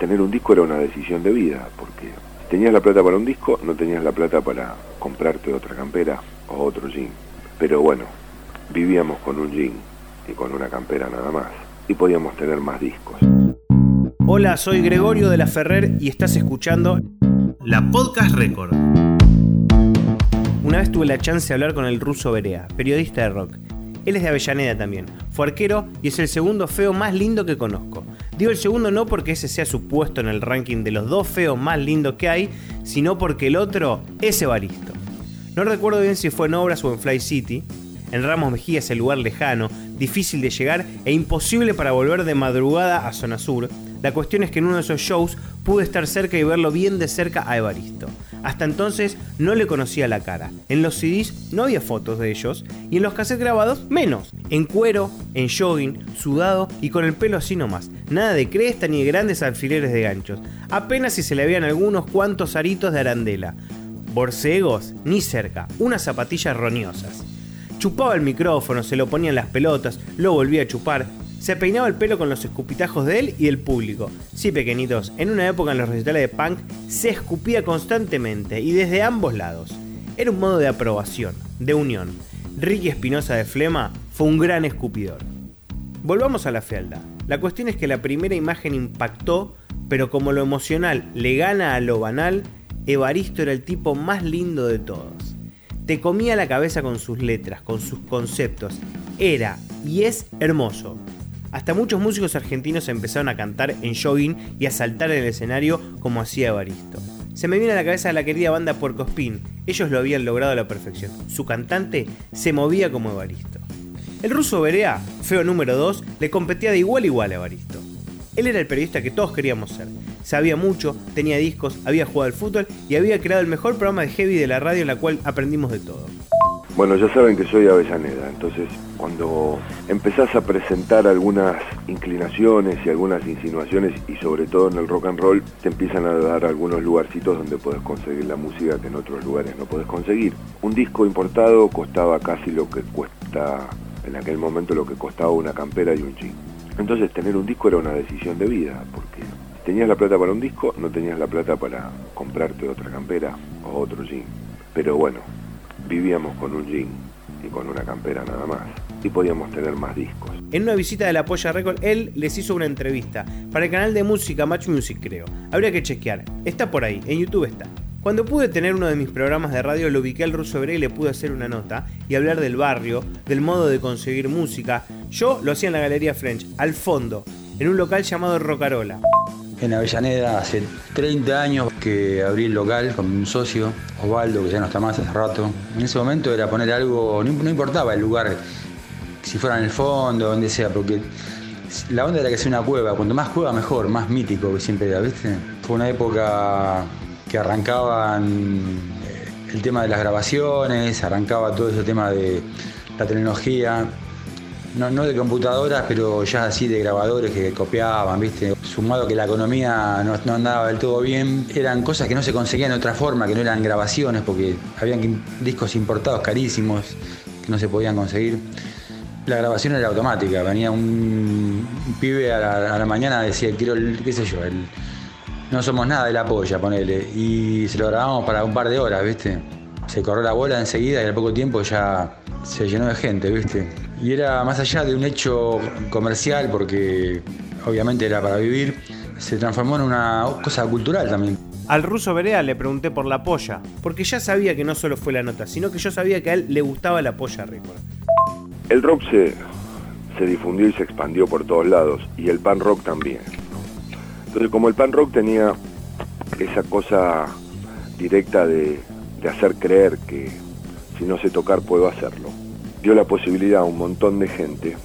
tener un disco era una decisión de vida, porque tenías la plata para un disco, no tenías la plata para comprarte otra campera o otro jean. Pero bueno, vivíamos con un jean y con una campera nada más, y podíamos tener más discos. Hola, soy Gregorio de la Ferrer y estás escuchando la Podcast Record. Una vez tuve la chance de hablar con el ruso Berea, periodista de rock. Él es de Avellaneda también, fue arquero y es el segundo feo más lindo que conozco. Digo el segundo no porque ese sea su puesto en el ranking de los dos feos más lindos que hay, sino porque el otro es Evaristo. No recuerdo bien si fue en Obras o en Fly City. En Ramos Mejía es el lugar lejano, difícil de llegar e imposible para volver de madrugada a Zona Sur. La cuestión es que en uno de esos shows pude estar cerca y verlo bien de cerca a Evaristo. Hasta entonces no le conocía la cara. En los CDs no había fotos de ellos y en los cassettes grabados menos. En cuero, en jogging, sudado y con el pelo así nomás. Nada de cresta ni de grandes alfileres de ganchos. Apenas si se le veían algunos cuantos aritos de arandela. Borcegos, ni cerca. Unas zapatillas roñosas. Chupaba el micrófono, se lo ponía en las pelotas, lo volvía a chupar, se peinaba el pelo con los escupitajos de él y del público. Sí, pequeñitos, en una época en los recitales de punk se escupía constantemente y desde ambos lados. Era un modo de aprobación, de unión. Ricky Espinosa de Flema fue un gran escupidor. Volvamos a la fealdad. La cuestión es que la primera imagen impactó, pero como lo emocional le gana a lo banal, Evaristo era el tipo más lindo de todos. Te comía la cabeza con sus letras, con sus conceptos. Era y es hermoso. Hasta muchos músicos argentinos empezaron a cantar en jogging y a saltar en el escenario como hacía Evaristo. Se me viene a la cabeza la querida banda Puercospin. Ellos lo habían logrado a la perfección. Su cantante se movía como Evaristo. El ruso Berea, feo número 2, le competía de igual a igual a Evaristo. Él era el periodista que todos queríamos ser. Sabía mucho, tenía discos, había jugado al fútbol y había creado el mejor programa de heavy de la radio en la cual aprendimos de todo. Bueno, ya saben que soy Avellaneda, entonces cuando empezás a presentar algunas inclinaciones y algunas insinuaciones y sobre todo en el rock and roll te empiezan a dar algunos lugarcitos donde puedes conseguir la música que en otros lugares no puedes conseguir. Un disco importado costaba casi lo que cuesta en aquel momento lo que costaba una campera y un jean. Entonces tener un disco era una decisión de vida, porque tenías la plata para un disco, no tenías la plata para comprarte otra campera o otro jean. Pero bueno, vivíamos con un jean y con una campera nada más. Y podíamos tener más discos. En una visita de la Polla Record, él les hizo una entrevista para el canal de música Match Music, creo. Habría que chequear. Está por ahí, en YouTube está. Cuando pude tener uno de mis programas de radio, lo ubiqué al ruso Hebré y le pude hacer una nota y hablar del barrio, del modo de conseguir música. Yo lo hacía en la Galería French, al fondo, en un local llamado Rocarola. En Avellaneda hace 30 años que abrí el local con un socio, Osvaldo, que ya no está más hace rato. En ese momento era poner algo, no importaba el lugar, si fuera en el fondo, donde sea, porque la onda era que sea una cueva, cuanto más cueva mejor, más mítico que siempre era, ¿viste? Fue una época que arrancaban eh, el tema de las grabaciones, arrancaba todo ese tema de la tecnología, no, no de computadoras, pero ya así de grabadores que copiaban, ¿viste? Sumado que la economía no, andaba del todo bien, eran cosas que no se conseguían de otra forma, que no eran grabaciones, porque habían discos importados carísimos que no se podían conseguir. La grabación era automática, venía un, pibe a la, a la, mañana, decía, quiero, el, qué sé yo, el, no somos nada de la polla, ponele, y se lo grabamos para un par de horas, ¿viste? Se corrió la bola enseguida y al poco tiempo ya se llenó de gente, ¿viste? Y era más allá de un hecho comercial, porque obviamente era para vivir, se transformó en una cosa cultural también. Al ruso Berea le pregunté por la polla, porque ya sabía que no solo fue la nota, sino que yo sabía que a él le gustaba la polla récord. El rock se, se difundió y se expandió por todos lados, y el pan rock también. Entonces como el pan rock tenía esa cosa directa de, de hacer creer que si no sé tocar puedo hacerlo, dio la posibilidad a un montón de gente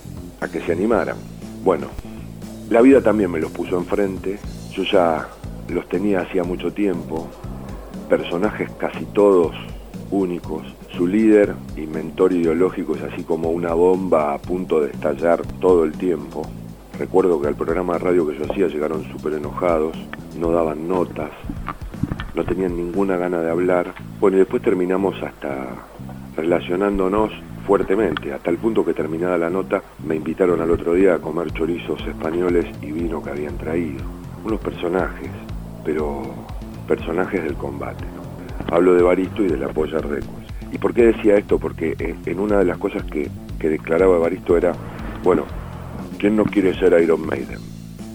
a que se animaran. Bueno, la vida también me los puso enfrente, yo ya los tenía hacía mucho tiempo, personajes casi todos únicos. Su líder y mentor ideológico es así como una bomba a punto de estallar todo el tiempo. Recuerdo que al programa de radio que yo hacía llegaron súper enojados, no daban notas, no tenían ninguna gana de hablar. Bueno, y después terminamos hasta relacionándonos fuertemente, hasta el punto que terminada la nota me invitaron al otro día a comer chorizos españoles y vino que habían traído. Unos personajes, pero personajes del combate. Hablo de Baristo y de la Polla Records. ¿Y por qué decía esto? Porque en una de las cosas que, que declaraba Baristo era, bueno, ¿quién no quiere ser Iron Maiden?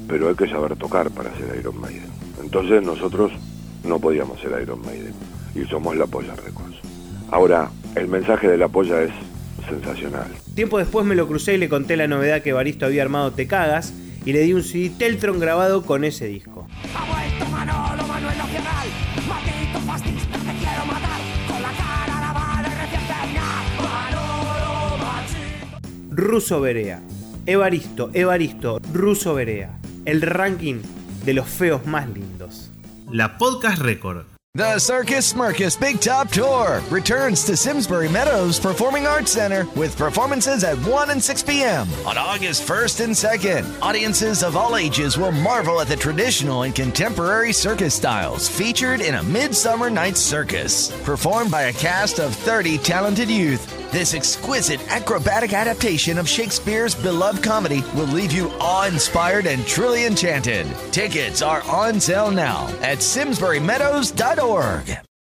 Pero hay que saber tocar para ser Iron Maiden. Entonces nosotros no podíamos ser Iron Maiden y somos la Polla Records. Ahora, el mensaje de la Polla es sensacional. Tiempo después me lo crucé y le conté la novedad que Baristo había armado Te Cagas y le di un CD Teltron grabado con ese disco. Ruso Berea. Evaristo, Evaristo, Ruso Berea. El ranking de los feos más lindos. La Podcast Record. The Circus Smirkus Big Top Tour returns to Simsbury Meadows Performing Arts Center with performances at 1 and 6 p.m. on August 1st and 2nd. Audiences of all ages will marvel at the traditional and contemporary circus styles featured in a Midsummer Night's Circus. Performed by a cast of 30 talented youth, this exquisite acrobatic adaptation of Shakespeare's beloved comedy will leave you awe inspired and truly enchanted. Tickets are on sale now at SimsburyMeadows.org org.